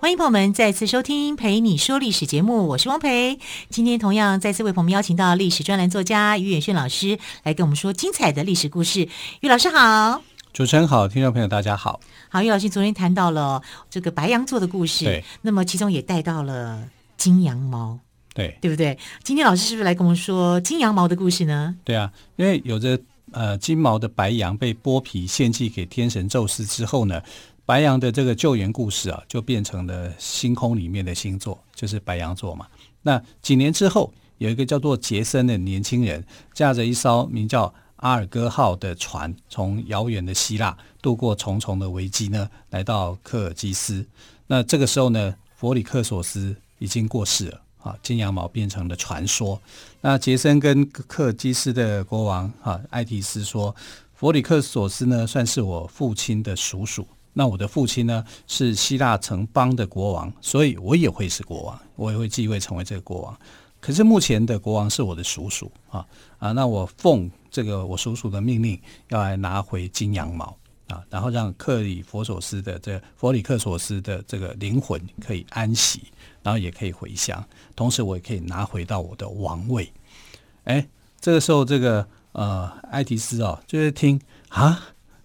欢迎朋友们再次收听《陪你说历史》节目，我是汪培。今天同样再次为朋友们邀请到历史专栏作家于远炫老师来跟我们说精彩的历史故事。于老师好。主持人好，听众朋友大家好。好，于老师昨天谈到了这个白羊座的故事，对，那么其中也带到了金羊毛，对，对不对？今天老师是不是来跟我们说金羊毛的故事呢？对啊，因为有着呃金毛的白羊被剥皮献祭给天神宙斯之后呢，白羊的这个救援故事啊，就变成了星空里面的星座，就是白羊座嘛。那几年之后，有一个叫做杰森的年轻人，驾着一艘名叫阿尔戈号的船从遥远的希腊渡过重重的危机呢，来到科尔基斯。那这个时候呢，弗里克索斯已经过世了啊，金羊毛变成了传说。那杰森跟科尔基斯的国王啊艾提斯说：“弗里克索斯呢，算是我父亲的叔叔。那我的父亲呢，是希腊城邦的国王，所以我也会是国王，我也会继位成为这个国王。可是目前的国王是我的叔叔啊啊，那我奉。”这个我叔叔的命令要来拿回金羊毛啊，然后让克里佛索斯的这个、弗里克索斯的这个灵魂可以安息，然后也可以回乡，同时我也可以拿回到我的王位。哎，这个时候这个呃艾提斯哦，就是听啊，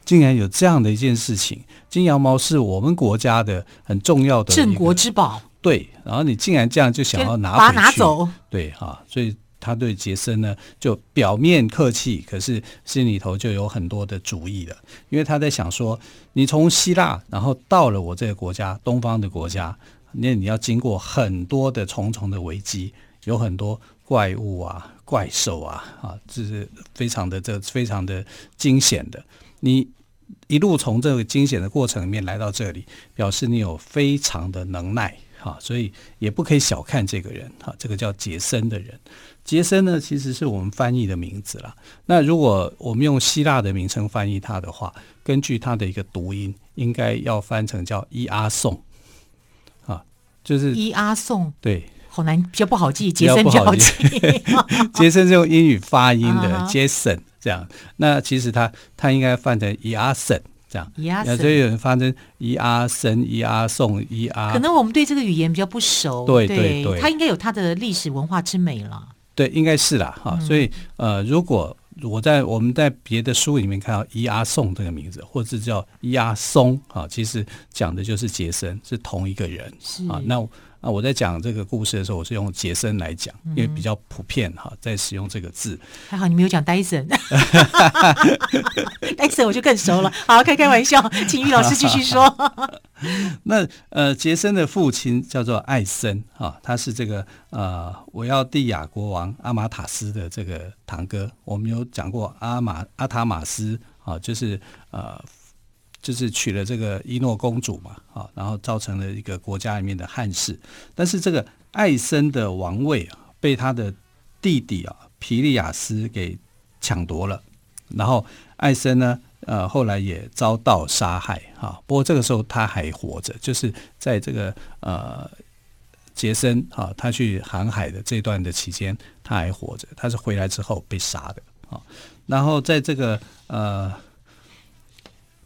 竟然有这样的一件事情，金羊毛是我们国家的很重要的镇国之宝，对，然后你竟然这样就想要拿，把它拿走，对哈、啊，所以。他对杰森呢，就表面客气，可是心里头就有很多的主意了。因为他在想说，你从希腊，然后到了我这个国家，东方的国家，那你要经过很多的重重的危机，有很多怪物啊、怪兽啊，啊，这是非常的这非常的惊险的。你一路从这个惊险的过程里面来到这里，表示你有非常的能耐。啊，所以也不可以小看这个人，哈，这个叫杰森的人。杰森呢，其实是我们翻译的名字啦。那如果我们用希腊的名称翻译他的话，根据他的一个读音，应该要翻成叫伊阿宋，啊，就是伊阿宋，对，好难，比较不好记，杰森比较好记。杰森是用英语发音的，Jason 这样。那其实他他应该翻成伊阿森。这样，所以有人发生伊阿森、伊阿宋、伊阿，可能我们对这个语言比较不熟。对对对，它应该有它的历史文化之美了。对，应该是啦哈。所以呃，如果我在我们在别的书里面看到伊阿宋这个名字，或者叫伊阿松啊，其实讲的就是杰森，是同一个人啊。那。啊，我在讲这个故事的时候，我是用杰森来讲，因为比较普遍哈，在使用这个字。还好你没有讲戴森，戴森我就更熟了。好，开开玩笑，请于老师继续说。那呃，杰森的父亲叫做艾森哈，他是这个呃维奥蒂亚国王阿马塔斯的这个堂哥。我们有讲过阿马阿塔马斯啊，就是呃。就是娶了这个伊诺公主嘛，啊，然后造成了一个国家里面的汉室。但是这个艾森的王位啊，被他的弟弟啊皮利亚斯给抢夺了。然后艾森呢，呃，后来也遭到杀害，哈。不过这个时候他还活着，就是在这个呃杰森啊，他去航海的这段的期间，他还活着。他是回来之后被杀的，啊。然后在这个呃。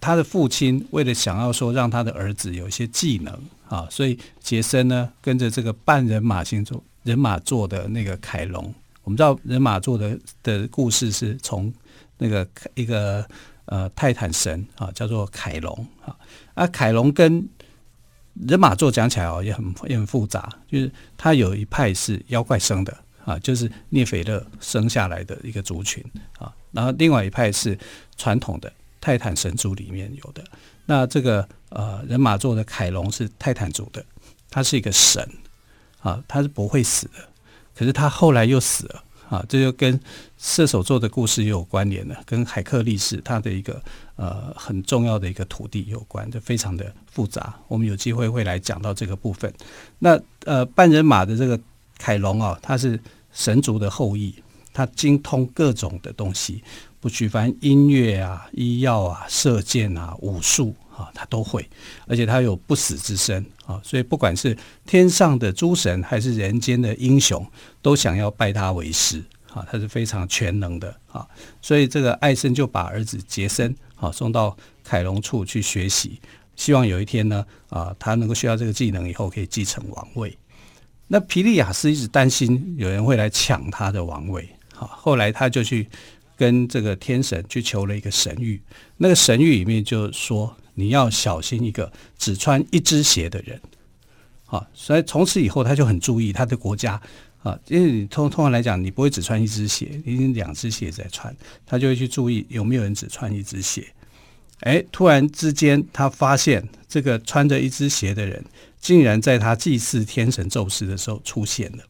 他的父亲为了想要说让他的儿子有一些技能啊，所以杰森呢跟着这个半人马星座人马座的那个凯龙，我们知道人马座的的故事是从那个一个呃泰坦神啊叫做凯龙啊，啊凯龙跟人马座讲起来哦也很也很复杂，就是他有一派是妖怪生的啊，就是涅斐勒生下来的一个族群啊，然后另外一派是传统的。泰坦神族里面有的，那这个呃人马座的凯龙是泰坦族的，他是一个神啊，他是不会死的，可是他后来又死了啊，这就跟射手座的故事也有关联了，跟海克力士他的一个呃很重要的一个土地有关，就非常的复杂，我们有机会会来讲到这个部分。那呃半人马的这个凯龙啊，他是神族的后裔。他精通各种的东西，不举凡音乐啊、医药啊、射箭啊、武术啊，他都会，而且他有不死之身啊，所以不管是天上的诸神还是人间的英雄，都想要拜他为师啊，他是非常全能的啊，所以这个艾森就把儿子杰森啊送到凯龙处去学习，希望有一天呢啊，他能够学到这个技能以后可以继承王位。那皮利亚斯一直担心有人会来抢他的王位，好，后来他就去跟这个天神去求了一个神谕，那个神谕里面就说你要小心一个只穿一只鞋的人，好，所以从此以后他就很注意他的国家啊，因为你通通常来讲你不会只穿一只鞋，你两只鞋在穿，他就会去注意有没有人只穿一只鞋，哎，突然之间他发现这个穿着一只鞋的人。竟然在他祭祀天神宙斯的时候出现了，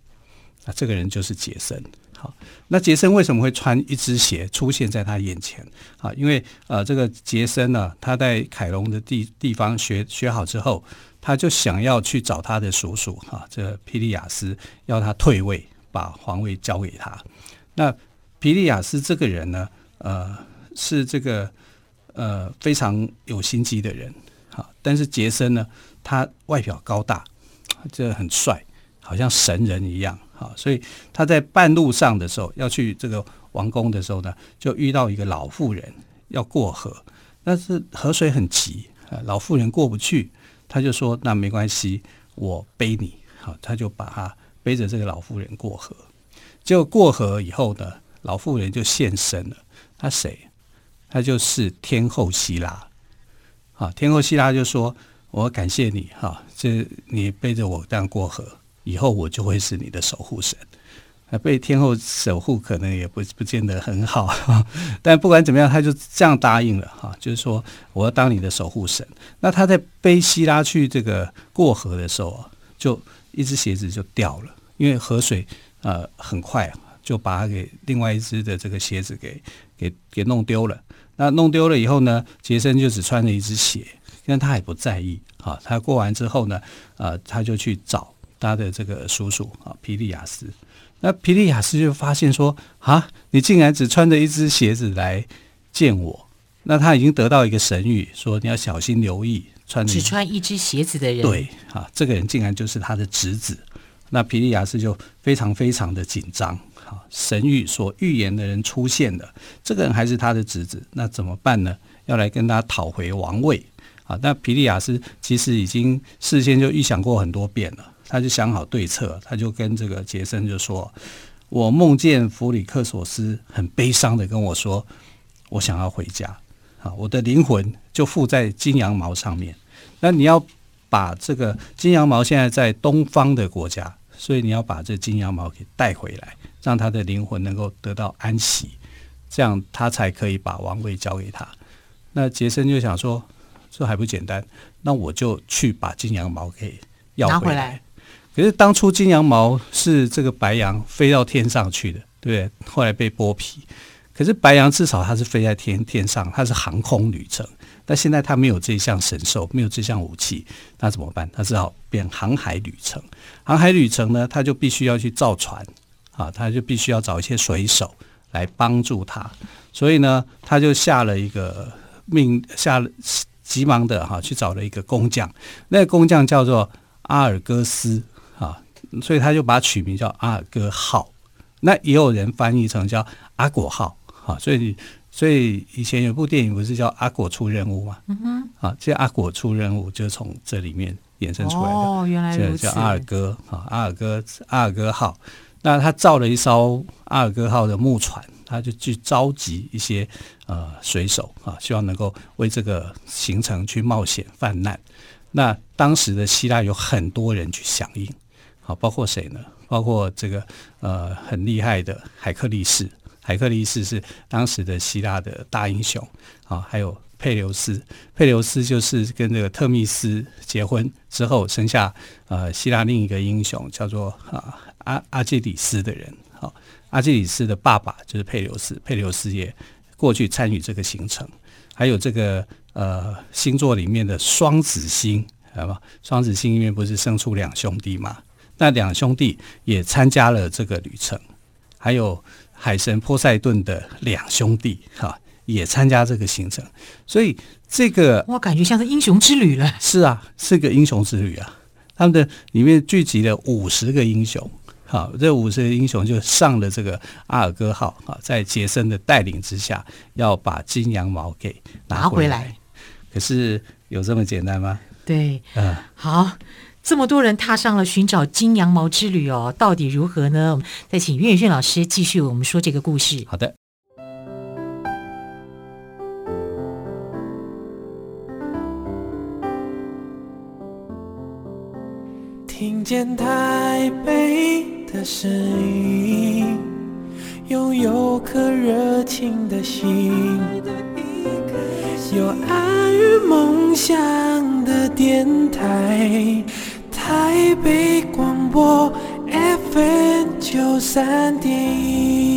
啊，这个人就是杰森。好，那杰森为什么会穿一只鞋出现在他眼前？啊，因为呃，这个杰森呢，他在凯龙的地地方学学好之后，他就想要去找他的叔叔啊，这个皮利亚斯，要他退位，把皇位交给他。那皮利亚斯这个人呢，呃，是这个呃非常有心机的人。好，但是杰森呢，他外表高大，这很帅，好像神人一样。好，所以他在半路上的时候要去这个王宫的时候呢，就遇到一个老妇人要过河，但是河水很急，老妇人过不去，他就说：“那没关系，我背你。”好，他就把他背着这个老妇人过河。结果过河以后呢，老妇人就现身了。他谁？他就是天后希拉。好，天后希拉就说。我感谢你哈，这你背着我这样过河，以后我就会是你的守护神。那被天后守护可能也不不见得很好，但不管怎么样，他就这样答应了哈，就是说我要当你的守护神。那他在背希拉去这个过河的时候啊，就一只鞋子就掉了，因为河水呃很快就把他给另外一只的这个鞋子给给给弄丢了。那弄丢了以后呢，杰森就只穿了一只鞋。但他也不在意啊，他过完之后呢，呃，他就去找他的这个叔叔啊，皮利亚斯。那皮利亚斯就发现说啊，你竟然只穿着一只鞋子来见我，那他已经得到一个神谕，说你要小心留意穿只穿一只鞋子的人。对啊，这个人竟然就是他的侄子。那皮利亚斯就非常非常的紧张啊，神谕所预言的人出现了，这个人还是他的侄子，那怎么办呢？要来跟他讨回王位。啊，那皮利亚斯其实已经事先就预想过很多遍了，他就想好对策，他就跟这个杰森就说：“我梦见弗里克索斯很悲伤的跟我说，我想要回家，啊，我的灵魂就附在金羊毛上面。那你要把这个金羊毛现在在东方的国家，所以你要把这金羊毛给带回来，让他的灵魂能够得到安息，这样他才可以把王位交给他。”那杰森就想说。这还不简单，那我就去把金羊毛给要回来。拿回来。可是当初金羊毛是这个白羊飞到天上去的，对不对？后来被剥皮。可是白羊至少它是飞在天天上，它是航空旅程。但现在它没有这项神兽，没有这项武器，那怎么办？它只好变航海旅程。航海旅程呢，它就必须要去造船啊，它就必须要找一些水手来帮助他。所以呢，他就下了一个命，下了。急忙的哈去找了一个工匠，那个工匠叫做阿尔戈斯，所以他就把它取名叫阿尔戈号。那也有人翻译成叫阿果号啊，所以所以以前有部电影不是叫阿果出任务吗？嗯哼，啊，这阿果出任务就是从这里面衍生出来的。哦，原来如此。叫阿尔戈啊，阿尔戈阿尔戈号。那他造了一艘阿尔戈号的木船。他就去召集一些呃水手啊，希望能够为这个行程去冒险犯难。那当时的希腊有很多人去响应，好，包括谁呢？包括这个呃很厉害的海克力士，海克力士是当时的希腊的大英雄啊，还有佩琉斯，佩琉斯就是跟这个特密斯结婚之后生下呃希腊另一个英雄叫做啊阿阿基里斯的人。好阿基里斯的爸爸就是佩琉斯，佩琉斯也过去参与这个行程。还有这个呃星座里面的双子星，好吧？双子星里面不是生出两兄弟吗？那两兄弟也参加了这个旅程。还有海神波塞顿的两兄弟哈也参加这个行程，所以这个我感觉像是英雄之旅了。是啊，是个英雄之旅啊！他们的里面聚集了五十个英雄，好，这五十个英雄就上了这个阿尔戈号啊，在杰森的带领之下，要把金羊毛给拿回来。回来可是有这么简单吗？对，嗯，好。这么多人踏上了寻找金羊毛之旅哦，到底如何呢？我们再请岳轩老师继续我们说这个故事。好的。听见台北的声音，拥有颗热情的心，有爱与梦想的电台。台北广播 FM 九三点一。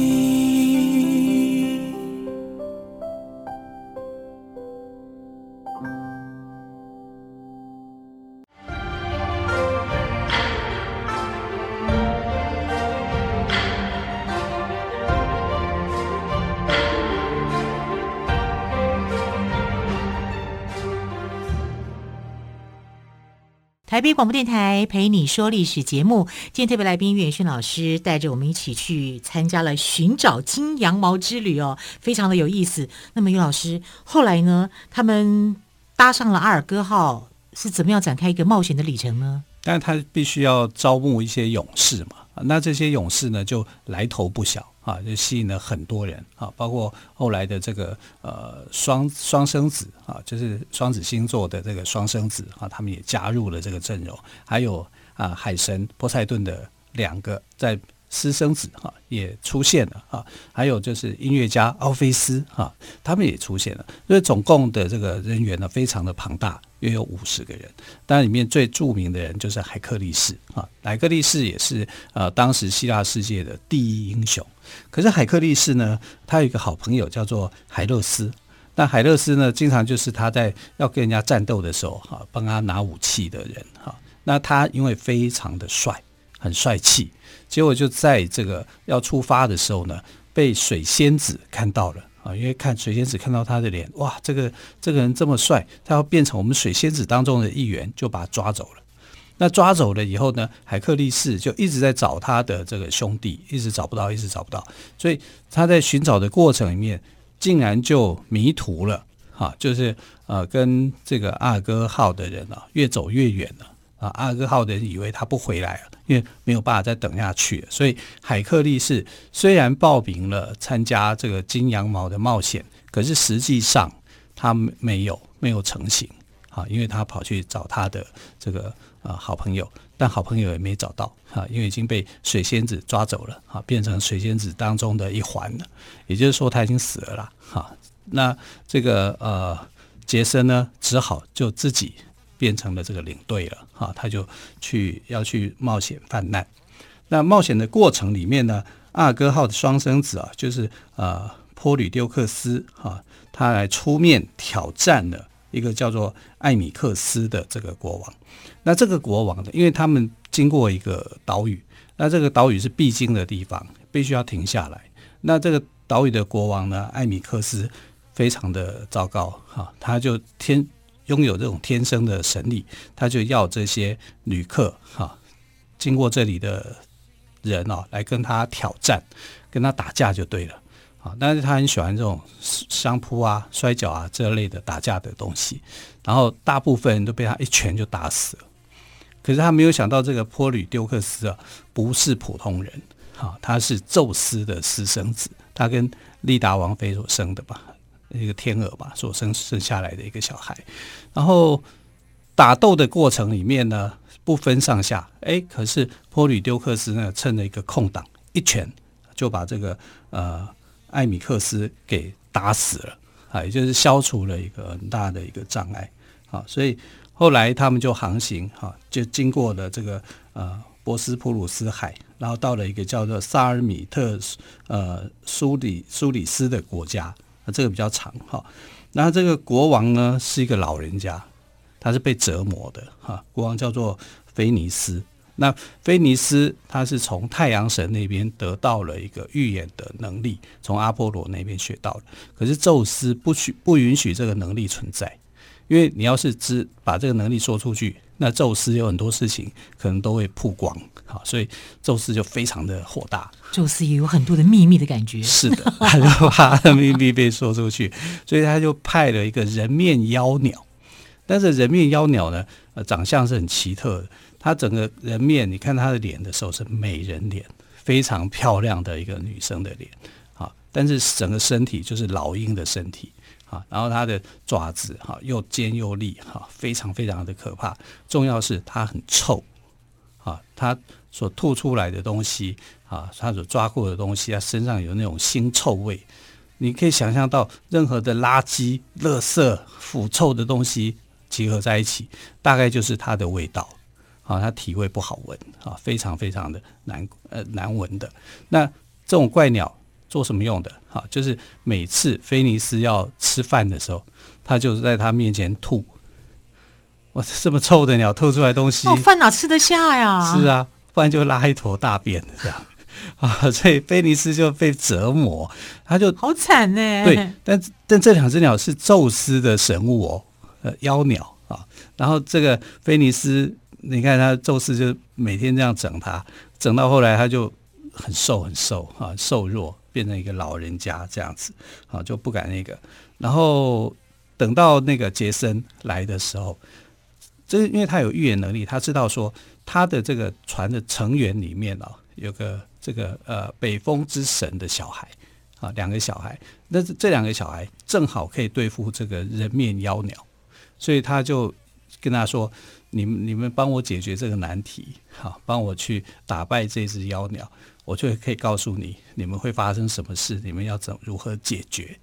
台北广播电台陪你说历史节目，今天特别来宾岳轩老师带着我们一起去参加了寻找金羊毛之旅哦，非常的有意思。那么岳老师后来呢，他们搭上了阿尔戈号，是怎么样展开一个冒险的旅程呢？但他必须要招募一些勇士嘛，那这些勇士呢就来头不小。啊，就吸引了很多人啊，包括后来的这个呃双双生子啊，就是双子星座的这个双生子啊，他们也加入了这个阵容，还有啊海神波塞顿的两个在。私生子哈也出现了哈，还有就是音乐家奥菲斯哈，他们也出现了，所以总共的这个人员呢非常的庞大，约有五十个人。当然里面最著名的人就是海克力士哈，海克力士也是呃当时希腊世界的第一英雄。可是海克力士呢，他有一个好朋友叫做海勒斯，那海勒斯呢，经常就是他在要跟人家战斗的时候哈，帮他拿武器的人哈。那他因为非常的帅，很帅气。结果就在这个要出发的时候呢，被水仙子看到了啊！因为看水仙子看到他的脸，哇，这个这个人这么帅，他要变成我们水仙子当中的一员，就把他抓走了。那抓走了以后呢，海克力士就一直在找他的这个兄弟，一直找不到，一直找不到。所以他在寻找的过程里面，竟然就迷途了，哈，就是呃，跟这个阿尔戈号的人啊，越走越远了。啊，阿尔戈号的人以为他不回来了，因为没有办法再等下去了。所以海克力士虽然报名了参加这个金羊毛的冒险，可是实际上他没有没有成行啊，因为他跑去找他的这个呃好朋友，但好朋友也没找到啊，因为已经被水仙子抓走了啊，变成水仙子当中的一环了。也就是说他已经死了啦。哈，那这个呃杰森呢，只好就自己。变成了这个领队了，哈，他就去要去冒险犯难。那冒险的过程里面呢，阿尔戈号的双生子啊，就是呃波吕丢克斯哈，他来出面挑战了一个叫做艾米克斯的这个国王。那这个国王呢，因为他们经过一个岛屿，那这个岛屿是必经的地方，必须要停下来。那这个岛屿的国王呢，艾米克斯非常的糟糕哈，他就天。拥有这种天生的神力，他就要这些旅客哈，经过这里的人哦，来跟他挑战，跟他打架就对了啊。但是他很喜欢这种相扑啊、摔跤啊这类的打架的东西，然后大部分人都被他一拳就打死了。可是他没有想到，这个波吕丢克斯啊，不是普通人哈，他是宙斯的私生子，他跟利达王妃所生的吧。一个天鹅吧，所生生下来的一个小孩，然后打斗的过程里面呢，不分上下，哎，可是波吕丢克斯呢，趁了一个空档，一拳就把这个呃艾米克斯给打死了。啊，也就是消除了一个很大的一个障碍。啊，所以后来他们就航行哈，就经过了这个呃博斯普鲁斯海，然后到了一个叫做萨尔米特呃苏里苏里斯的国家。这个比较长哈，那这个国王呢是一个老人家，他是被折磨的哈。国王叫做菲尼斯，那菲尼斯他是从太阳神那边得到了一个预言的能力，从阿波罗那边学到的。可是宙斯不许不允许这个能力存在，因为你要是只把这个能力说出去，那宙斯有很多事情可能都会曝光，好，所以宙斯就非常的火大。宙斯也有很多的秘密的感觉，是的，他就怕他的秘密被说出去，所以他就派了一个人面妖鸟。但是人面妖鸟呢，呃，长相是很奇特的。他整个人面，你看他的脸的时候是美人脸，非常漂亮的一个女生的脸，好，但是整个身体就是老鹰的身体，啊，然后它的爪子哈又尖又利，哈，非常非常的可怕。重要是它很臭，啊，它所吐出来的东西，啊，它所抓过的东西，它身上有那种腥臭味，你可以想象到任何的垃圾、垃圾、腐臭的东西。集合在一起，大概就是它的味道，啊，它体味不好闻，啊，非常非常的难呃难闻的。那这种怪鸟做什么用的？哈，就是每次菲尼斯要吃饭的时候，他就在他面前吐。哇，这么臭的鸟吐出来东西，哦，饭哪吃得下呀？是啊，不然就拉一坨大便这样 啊，所以菲尼斯就被折磨，他就好惨呢。对，但但这两只鸟是宙斯的神物哦。呃，妖鸟啊，然后这个菲尼斯，你看他宙斯就每天这样整他，整到后来他就很瘦很瘦啊，瘦弱变成一个老人家这样子啊，就不敢那个。然后等到那个杰森来的时候，这因为他有预言能力，他知道说他的这个船的成员里面啊，有个这个呃北风之神的小孩啊，两个小孩，那这两个小孩正好可以对付这个人面妖鸟。所以他就跟他说：“你们你们帮我解决这个难题，好，帮我去打败这只妖鸟，我就可以告诉你你们会发生什么事，你们要怎如何解决。”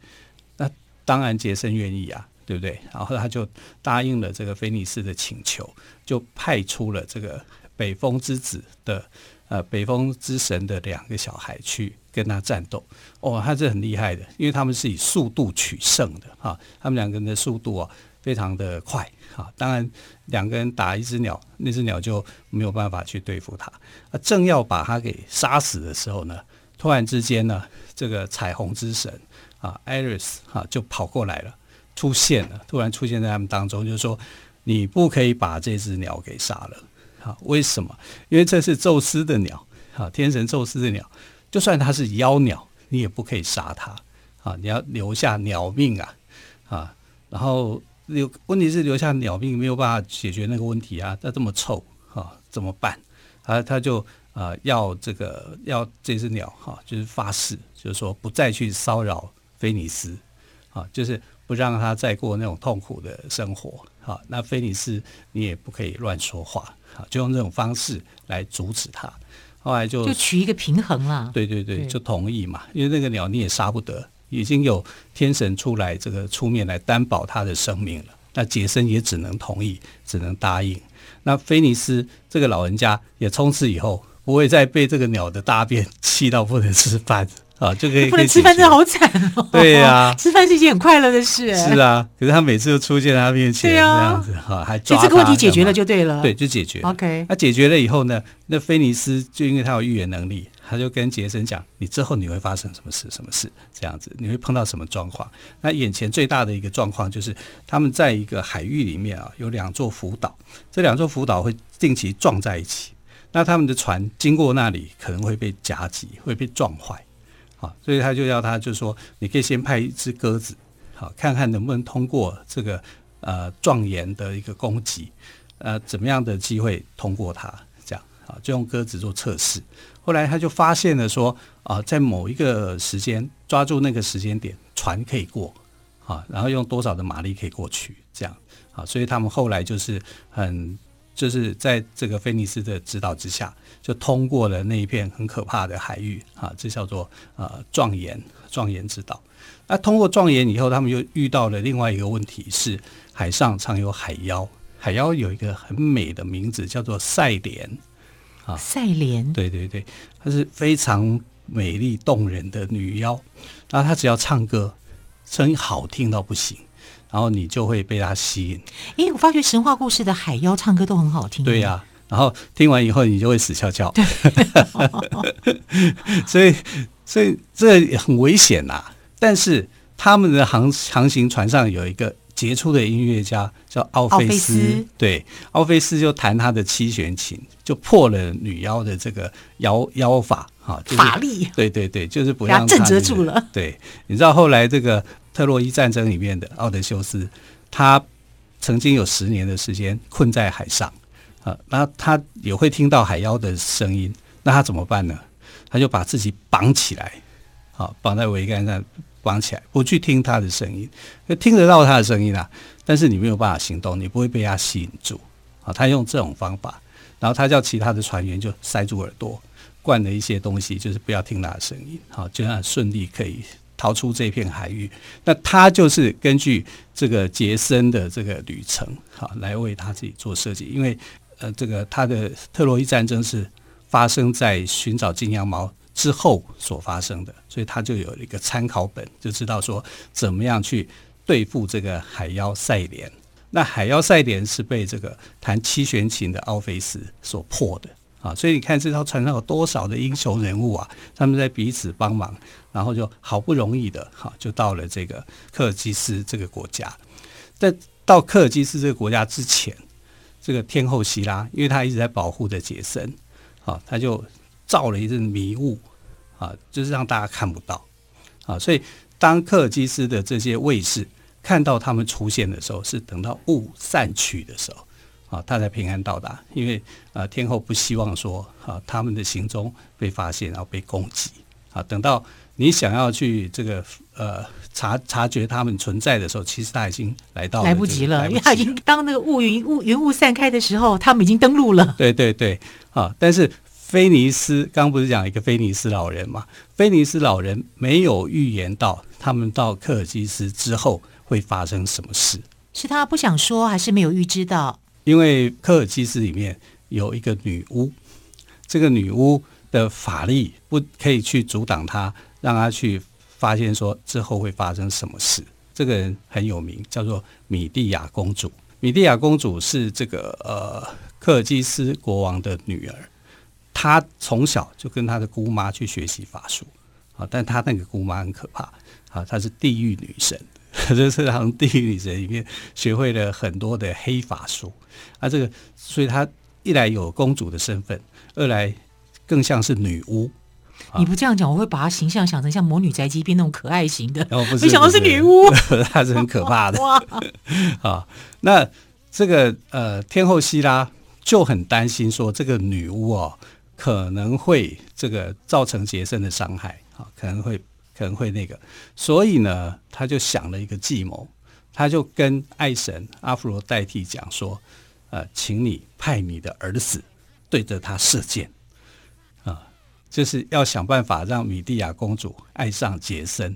那当然杰森愿意啊，对不对？然后他就答应了这个菲尼斯的请求，就派出了这个北风之子的呃北风之神的两个小孩去跟他战斗。哦，他是很厉害的，因为他们是以速度取胜的哈，他们两个人的速度啊。非常的快啊！当然，两个人打一只鸟，那只鸟就没有办法去对付它。啊，正要把它给杀死的时候呢，突然之间呢，这个彩虹之神啊，艾瑞斯啊，就跑过来了，出现了，突然出现在他们当中，就是说你不可以把这只鸟给杀了。啊，为什么？因为这是宙斯的鸟啊，天神宙斯的鸟，就算它是妖鸟，你也不可以杀它啊！你要留下鸟命啊！啊，然后。留问题是留下鸟命没有办法解决那个问题啊，它这么臭哈、啊，怎么办？他他就啊要这个要这只鸟哈、啊，就是发誓，就是说不再去骚扰菲尼斯啊，就是不让他再过那种痛苦的生活啊。那菲尼斯你也不可以乱说话啊，就用这种方式来阻止他。后来就就取一个平衡了，对对对，就同意嘛，因为那个鸟你也杀不得。已经有天神出来，这个出面来担保他的生命了。那杰森也只能同意，只能答应。那菲尼斯这个老人家也从此以后不会再被这个鸟的大便气到不能吃饭 啊，就可以 不能吃饭，真的好惨哦。对呀、啊，吃饭是一件很快乐的事。是啊，可是他每次都出现在他面前这样子哈、啊，还抓他。这个问题解决了就对了，对，就解决。OK，那解决了以后呢？那菲尼斯就因为他有预言能力。他就跟杰森讲：“你之后你会发生什么事？什么事？这样子，你会碰到什么状况？那眼前最大的一个状况就是，他们在一个海域里面啊，有两座浮岛，这两座浮岛会定期撞在一起。那他们的船经过那里，可能会被夹击，会被撞坏。好，所以他就要他，就说你可以先派一只鸽子，好，看看能不能通过这个呃撞岩的一个攻击，呃，怎么样的机会通过它？这样啊，就用鸽子做测试。”后来他就发现了说啊，在某一个时间抓住那个时间点，船可以过啊，然后用多少的马力可以过去，这样啊，所以他们后来就是很就是在这个菲尼斯的指导之下，就通过了那一片很可怕的海域啊，这叫做呃壮岩壮岩之岛。那通过壮岩以后，他们又遇到了另外一个问题，是海上常有海妖，海妖有一个很美的名字叫做赛莲。啊，赛莲，对对对，她是非常美丽动人的女妖。然后她只要唱歌，声音好听到不行，然后你就会被她吸引。诶，我发觉神话故事的海妖唱歌都很好听。对呀、啊，然后听完以后你就会死翘翘。所以，所以这也很危险呐。但是他们的航航行船上有一个杰出的音乐家叫奥菲斯，对，奥菲斯就弹他的七弦琴，就破了女妖的这个妖妖法哈，就是、法力，对对对，就是不让他、震慑住了。对，你知道后来这个特洛伊战争里面的奥德修斯，他曾经有十年的时间困在海上啊，那他也会听到海妖的声音，那他怎么办呢？他就把自己绑起来，好，绑在桅杆上。绑起来，不去听他的声音，听得到他的声音啊，但是你没有办法行动，你不会被他吸引住啊。他用这种方法，然后他叫其他的船员就塞住耳朵，灌了一些东西，就是不要听他的声音，好，就让顺利可以逃出这片海域。那他就是根据这个杰森的这个旅程，好，来为他自己做设计，因为呃，这个他的特洛伊战争是发生在寻找金羊毛之后所发生的，所以他就有一个参考本，就知道说怎么样去对付这个海妖赛莲。那海妖赛莲是被这个弹七弦琴的奥菲斯所破的啊，所以你看这条船上有多少的英雄人物啊，他们在彼此帮忙，然后就好不容易的哈，就到了这个科尔基斯这个国家。在到科尔基斯这个国家之前，这个天后希拉，因为他一直在保护着杰森，啊，他就。造了一阵迷雾啊，就是让大家看不到啊，所以当科尔基斯的这些卫士看到他们出现的时候，是等到雾散去的时候啊，他才平安到达。因为啊，天后不希望说啊，他们的行踪被发现，然后被攻击啊。等到你想要去这个呃察察觉他们存在的时候，其实他已经来到了，来不及了，因为他已经当那个雾云雾云雾散开的时候，他们已经登陆了。对对对，啊，但是。菲尼斯刚不是讲一个菲尼斯老人嘛？菲尼斯老人没有预言到他们到科尔基斯之后会发生什么事，是他不想说，还是没有预知到？因为科尔基斯里面有一个女巫，这个女巫的法力不可以去阻挡他，让他去发现说之后会发生什么事。这个人很有名，叫做米蒂亚公主。米蒂亚公主是这个呃科尔基斯国王的女儿。他从小就跟他的姑妈去学习法术啊，但他那个姑妈很可怕啊，她是地狱女神，就是从地狱女神里面学会了很多的黑法术啊。这个，所以她一来有公主的身份，二来更像是女巫。你不这样讲，我会把她形象想成像魔女宅急便那种可爱型的，哦、不是没想到是女巫，她是很可怕的。哇啊，那这个呃天后希拉就很担心说这个女巫哦。可能会这个造成杰森的伤害啊，可能会可能会那个，所以呢，他就想了一个计谋，他就跟爱神阿芙罗代替讲说，呃，请你派你的儿子对着他射箭啊，就是要想办法让米蒂亚公主爱上杰森。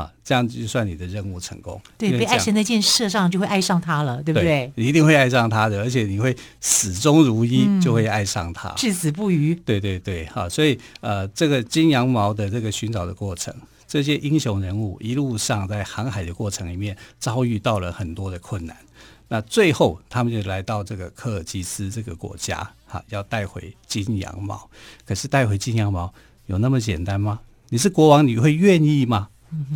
啊，这样就算你的任务成功。对，被爱神那箭射上，就会爱上他了，对不对？对，你一定会爱上他的，而且你会始终如一，就会爱上他，嗯、至死不渝。对对对，好，所以呃，这个金羊毛的这个寻找的过程，这些英雄人物一路上在航海的过程里面遭遇到了很多的困难，那最后他们就来到这个科尔基斯这个国家，哈，要带回金羊毛。可是带回金羊毛有那么简单吗？你是国王，你会愿意吗？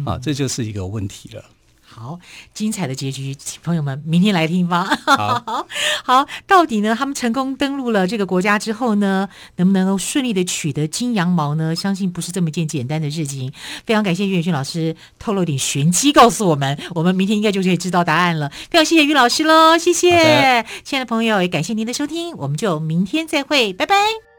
啊，这就是一个问题了。好，精彩的结局，请朋友们明天来听吧。好，好，到底呢？他们成功登陆了这个国家之后呢，能不能够顺利的取得金羊毛呢？相信不是这么一件简单的事情。非常感谢于远逊老师透露点玄机，告诉我们，我们明天应该就可以知道答案了。非常谢谢于老师喽，谢谢，亲爱的朋友，也感谢您的收听，我们就明天再会，拜拜。